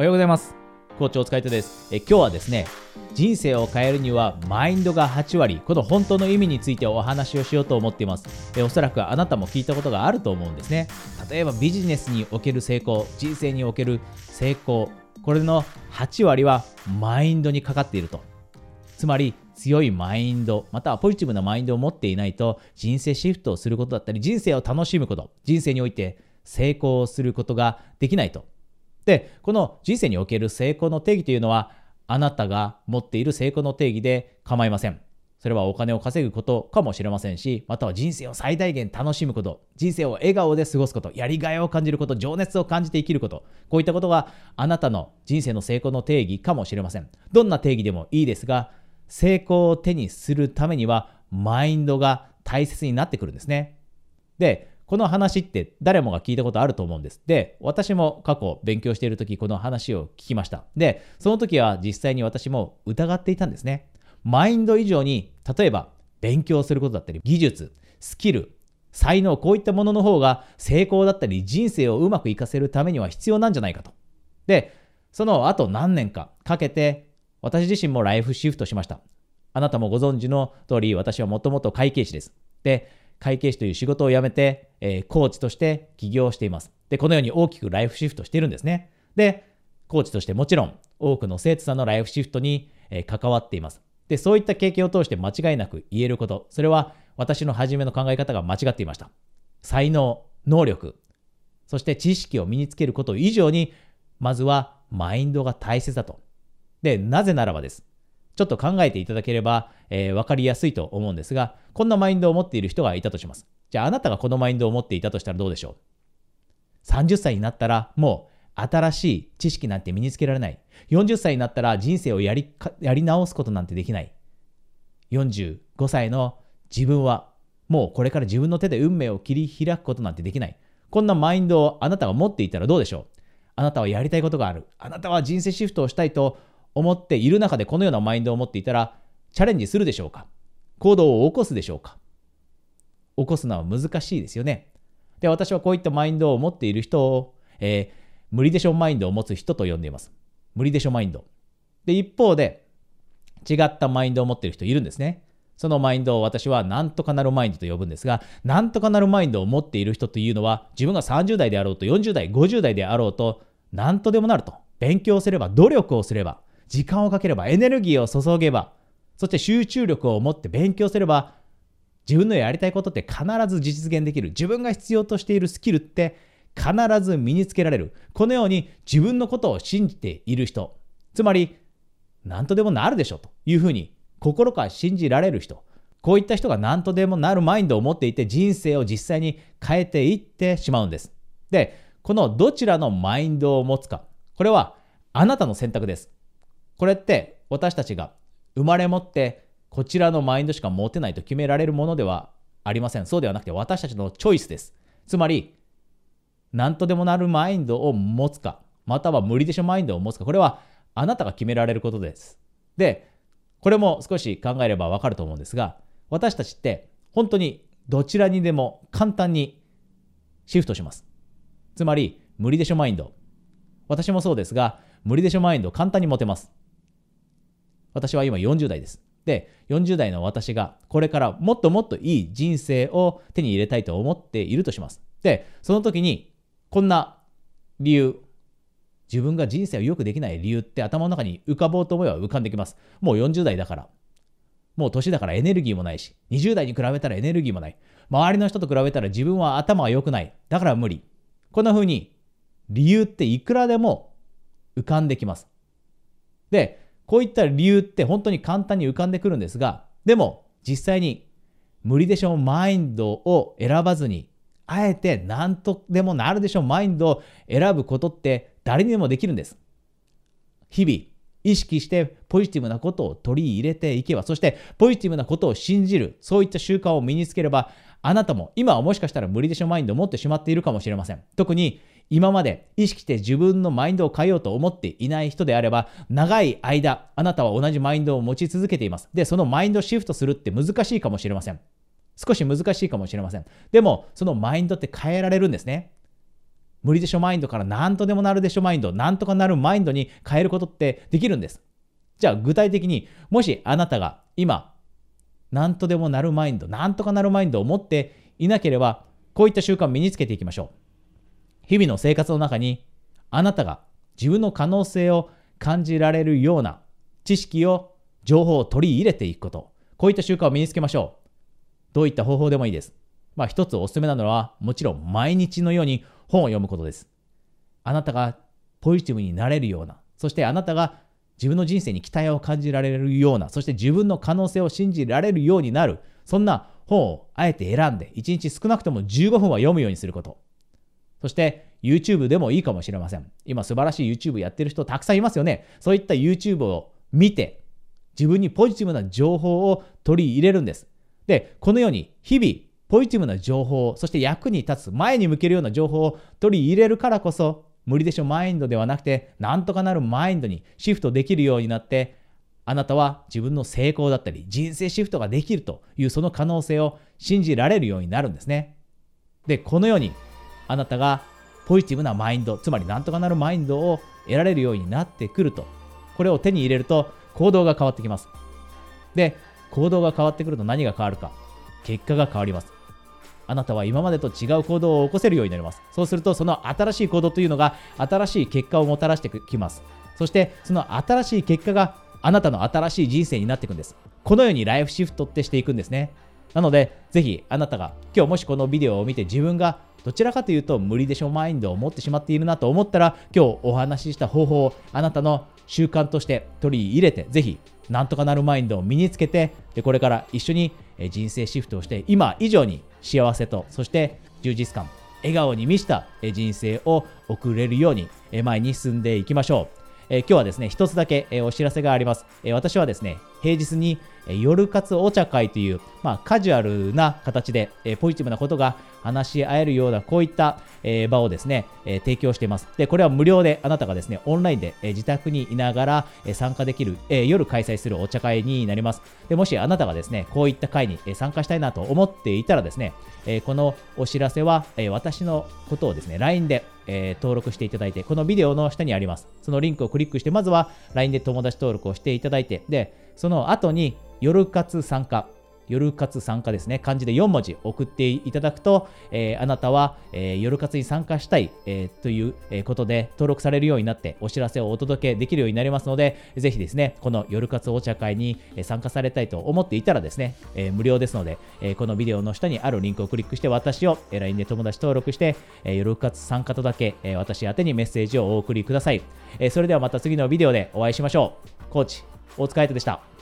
おはようございます。校長お疲れ様です。え今日はですね人生を変えるにはマインドが8割この本当の意味についてお話をしようと思っています。えおそらくあなたも聞いたことがあると思うんですね。例えばビジネスにおける成功人生における成功これの8割はマインドにかかっていると。つまり強いマインド、またはポジティブなマインドを持っていないと人生シフトをすることだったり、人生を楽しむこと、人生において成功することができないと。で、この人生における成功の定義というのは、あなたが持っている成功の定義で構いません。それはお金を稼ぐことかもしれませんし、または人生を最大限楽しむこと、人生を笑顔で過ごすこと、やりがいを感じること、情熱を感じて生きること、こういったことがあなたの人生の成功の定義かもしれません。どんな定義でもいいですが、成功を手にするためには、マインドが大切になってくるんですね。で、この話って誰もが聞いたことあると思うんです。で、私も過去勉強している時この話を聞きました。で、その時は実際に私も疑っていたんですね。マインド以上に、例えば勉強することだったり、技術、スキル、才能、こういったものの方が成功だったり人生をうまくいかせるためには必要なんじゃないかと。で、その後何年かかけて私自身もライフシフトしました。あなたもご存知の通り私はもともと会計士です。で、会計士という仕事を辞めて、えー、コーチとして起業しています。で、このように大きくライフシフトしてるんですね。で、コーチとしてもちろん多くの生徒さんのライフシフトに、えー、関わっています。で、そういった経験を通して間違いなく言えること、それは私の初めの考え方が間違っていました。才能、能力、そして知識を身につけること以上に、まずはマインドが大切だと。で、なぜならばです。ちょっと考えていただければ、えー、分かりやすいと思うんですが、こんなマインドを持っている人がいたとします。じゃああなたがこのマインドを持っていたとしたらどうでしょう ?30 歳になったらもう新しい知識なんて身につけられない。40歳になったら人生をやりやり直すことなんてできない。45歳の自分はもうこれから自分の手で運命を切り開くことなんてできない。こんなマインドをあなたが持っていたらどうでしょう？あなたはやりたいことがある。あなたは人生シフトをしたいと思っている中でこのようなマインドを持っていたらチャレンジするでしょうか？行動を起こすでしょうか？起こすのは難しいですよね。で、私はこういったマインドを持っている人を、えー、無理でしょマインドを持つ人と呼んでいます。無理でしょマインド。で、一方で、違ったマインドを持っている人いるんですね。そのマインドを私は何とかなるマインドと呼ぶんですが、何とかなるマインドを持っている人というのは、自分が30代であろうと、40代、50代であろうと、何とでもなると。勉強すれば、努力をすれば、時間をかければ、エネルギーを注げば、そして集中力を持って勉強すれば、自分のやりたいことって必ず実現できる。自分が必要としているスキルって必ず身につけられる。このように自分のことを信じている人、つまり、何とでもなるでしょというふうに心から信じられる人、こういった人が何とでもなるマインドを持っていて人生を実際に変えていってしまうんです。で、このどちらのマインドを持つか、これはあなたの選択です。これって私たちが生まれ持ってこちらのマインドしか持てないと決められるものではありません。そうではなくて私たちのチョイスです。つまり、何とでもなるマインドを持つか、または無理でしょマインドを持つか、これはあなたが決められることです。で、これも少し考えればわかると思うんですが、私たちって本当にどちらにでも簡単にシフトします。つまり、無理でしょマインド。私もそうですが、無理でしょマインド簡単に持てます。私は今40代です。で、40代の私がこれからもっともっといい人生を手に入れたいと思っているとします。で、その時にこんな理由、自分が人生を良くできない理由って頭の中に浮かぼうと思えば浮かんできます。もう40代だから。もう年だからエネルギーもないし、20代に比べたらエネルギーもない。周りの人と比べたら自分は頭が良くない。だから無理。こんな風に理由っていくらでも浮かんできます。で、こういった理由って本当に簡単に浮かんでくるんですが、でも実際に無理でしょうマインドを選ばずに、あえて何とでもなるでしょうマインドを選ぶことって誰にでもできるんです。日々意識してポジティブなことを取り入れていけば、そしてポジティブなことを信じる、そういった習慣を身につければ、あなたも今はもしかしたら無理でしょマインドを持ってしまっているかもしれません。特に今まで意識して自分のマインドを変えようと思っていない人であれば、長い間、あなたは同じマインドを持ち続けています。で、そのマインドシフトするって難しいかもしれません。少し難しいかもしれません。でも、そのマインドって変えられるんですね。無理でしょマインドから何とでもなるでしょマインド、なんとかなるマインドに変えることってできるんです。じゃあ具体的に、もしあなたが今、何とでもなるマインド、なんとかなるマインドを持っていなければ、こういった習慣を身につけていきましょう。日々の生活の中に、あなたが自分の可能性を感じられるような知識を、情報を取り入れていくこと。こういった習慣を身につけましょう。どういった方法でもいいです。まあ一つおすすめなのは、もちろん毎日のように本を読むことです。あなたがポジティブになれるような、そしてあなたが自分の人生に期待を感じられるような、そして自分の可能性を信じられるようになる、そんな本をあえて選んで、1日少なくとも15分は読むようにすること。そして YouTube でもいいかもしれません。今素晴らしい YouTube やってる人たくさんいますよね。そういった YouTube を見て、自分にポジティブな情報を取り入れるんです。で、このように日々ポジティブな情報、そして役に立つ、前に向けるような情報を取り入れるからこそ、無理でしょマインドではなくて、なんとかなるマインドにシフトできるようになって、あなたは自分の成功だったり、人生シフトができるというその可能性を信じられるようになるんですね。で、このように、あなたがポジティブなマインド、つまりなんとかなるマインドを得られるようになってくると、これを手に入れると行動が変わってきます。で、行動が変わってくると何が変わるか、結果が変わります。あなたは今までと違う行動を起こせるようになります。そうすると、その新しい行動というのが新しい結果をもたらしてきます。そして、その新しい結果があなたの新しい人生になっていくんです。このようにライフシフトってしていくんですね。なので、ぜひあなたが今日もしこのビデオを見て自分がどちらかというと無理でしょマインドを持ってしまっているなと思ったら今日お話しした方法をあなたの習慣として取り入れてぜひなんとかなるマインドを身につけてでこれから一緒に人生シフトをして今以上に幸せとそして充実感笑顔に満ちた人生を送れるように前に進んでいきましょう。え今日はですね、一つだけ、えお知らせがあります。え私はですね、平日に、え夜活お茶会という、まあ、カジュアルな形で、えポジティブなことが話し合えるような、こういった、え場をですね、え提供しています。で、これは無料であなたがですね、オンラインで、え自宅にいながら、え参加できる、え夜開催するお茶会になります。で、もしあなたがですね、こういった会に、え参加したいなと思っていたらですね、えこのお知らせは、え私のことをですね、LINE で、え登録していただいて、このビデオの下にあります。そのリンクをクリックして、まずは LINE で友達登録をしていただいて、で、その後に夜活参加、夜活参加ですね、漢字で4文字送っていただくと、えー、あなたは、えー、夜活に参加したい、えー、ということで登録されるようになってお知らせをお届けできるようになりますので、ぜひですね、この夜活お茶会に参加されたいと思っていたらですね、え無料ですので、えこのビデオの下にあるリンクをクリックして私を LINE で友達登録して、え夜活参加とだけ、え私宛にメッセージをお送りください、えそれではまた次のビデオでお会いしましょう。コーチ、お疲れ様でした。